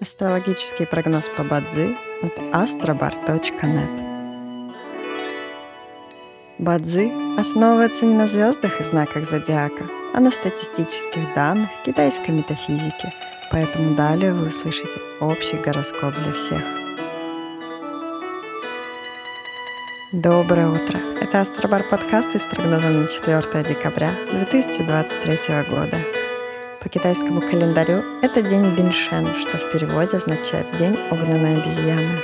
Астрологический прогноз по Бадзи от astrobar.net Бадзи основывается не на звездах и знаках зодиака, а на статистических данных китайской метафизики, поэтому далее вы услышите общий гороскоп для всех. Доброе утро! Это Астробар подкаст с прогнозом на 4 декабря 2023 года. По китайскому календарю это день Биншен, что в переводе означает «день огненной обезьяны».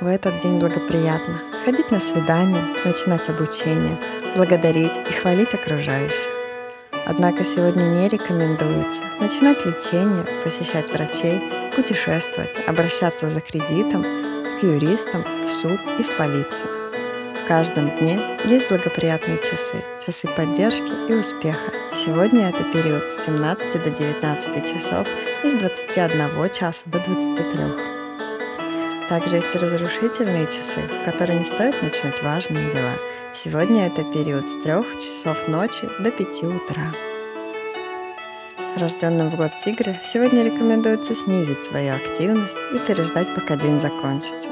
В этот день благоприятно ходить на свидания, начинать обучение, благодарить и хвалить окружающих. Однако сегодня не рекомендуется начинать лечение, посещать врачей, путешествовать, обращаться за кредитом к юристам, в суд и в полицию. В каждом дне есть благоприятные часы, часы поддержки и успеха. Сегодня это период с 17 до 19 часов и с 21 часа до 23. Также есть разрушительные часы, в которые не стоит начинать важные дела. Сегодня это период с 3 часов ночи до 5 утра. Рожденным в год тигра сегодня рекомендуется снизить свою активность и переждать, пока день закончится